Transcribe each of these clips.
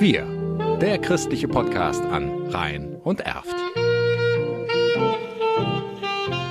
Wir, der christliche Podcast an Rhein und Erft.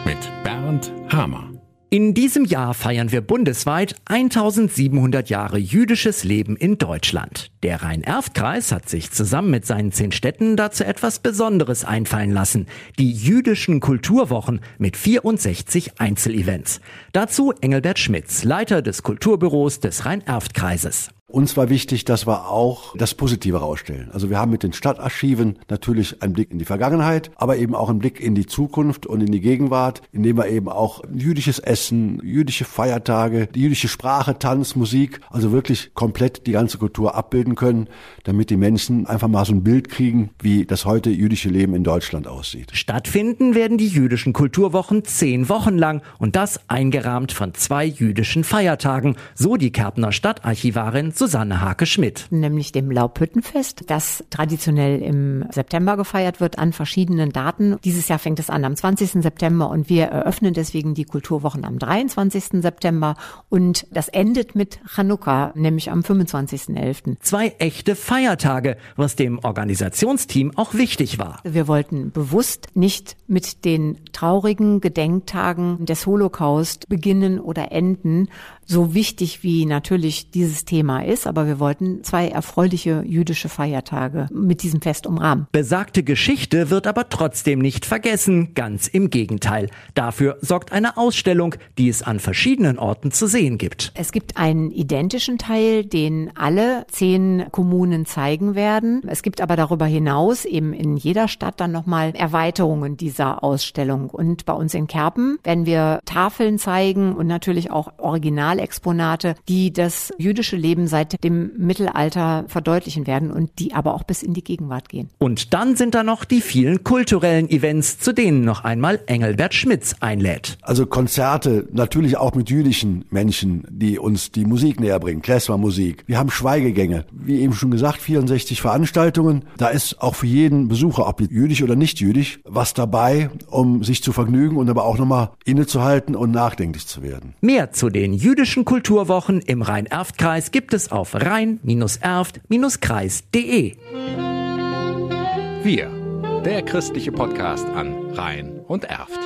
Mit Bernd Hamer. In diesem Jahr feiern wir bundesweit 1700 Jahre jüdisches Leben in Deutschland. Der Rhein-Erft-Kreis hat sich zusammen mit seinen zehn Städten dazu etwas Besonderes einfallen lassen. Die jüdischen Kulturwochen mit 64 Einzelevents. Dazu Engelbert Schmitz, Leiter des Kulturbüros des Rhein-Erft-Kreises. Uns war wichtig, dass wir auch das Positive rausstellen. Also wir haben mit den Stadtarchiven natürlich einen Blick in die Vergangenheit, aber eben auch einen Blick in die Zukunft und in die Gegenwart, indem wir eben auch jüdisches Essen, jüdische Feiertage, die jüdische Sprache, Tanz, Musik, also wirklich komplett die ganze Kultur abbilden können, damit die Menschen einfach mal so ein Bild kriegen, wie das heute jüdische Leben in Deutschland aussieht. Stattfinden werden die jüdischen Kulturwochen zehn Wochen lang und das eingerahmt von zwei jüdischen Feiertagen, so die Kärntner Stadtarchivarin Susanne Hake-Schmidt. Nämlich dem Laubhüttenfest, das traditionell im September gefeiert wird an verschiedenen Daten. Dieses Jahr fängt es an am 20. September und wir eröffnen deswegen die Kulturwochen am 23. September und das endet mit Chanukka, nämlich am 25.11. Zwei echte Feiertage, was dem Organisationsteam auch wichtig war. Wir wollten bewusst nicht mit den traurigen Gedenktagen des Holocaust beginnen oder enden, so wichtig wie natürlich dieses Thema ist, aber wir wollten zwei erfreuliche jüdische Feiertage mit diesem Fest umrahmen. Besagte Geschichte wird aber trotzdem nicht vergessen, ganz im Gegenteil. Dafür sorgt eine Ausstellung, die es an verschiedenen Orten zu sehen gibt. Es gibt einen identischen Teil, den alle zehn Kommunen zeigen werden. Es gibt aber darüber hinaus eben in jeder Stadt dann nochmal Erweiterungen dieser Ausstellung. Und bei uns in Kerpen werden wir Tafeln zeigen und natürlich auch Originalexponate, die das jüdische Leben seit dem Mittelalter verdeutlichen werden und die aber auch bis in die Gegenwart gehen. Und dann sind da noch die vielen kulturellen Events, zu denen noch einmal Engelbert Schmitz einlädt. Also Konzerte, natürlich auch mit jüdischen Menschen, die uns die Musik näher bringen, Klezmer-Musik. Wir haben Schweigegänge, wie eben schon gesagt, 64 Veranstaltungen. Da ist auch für jeden Besucher, ob jüdisch oder nicht jüdisch, was dabei, um sich zu vergnügen und aber auch nochmal innezuhalten und nachdenklich zu werden. Mehr zu den jüdischen Kulturwochen im Rhein-Erft-Kreis gibt es auf rhein-erft-kreis.de. Wir, der christliche Podcast an Rhein und Erft.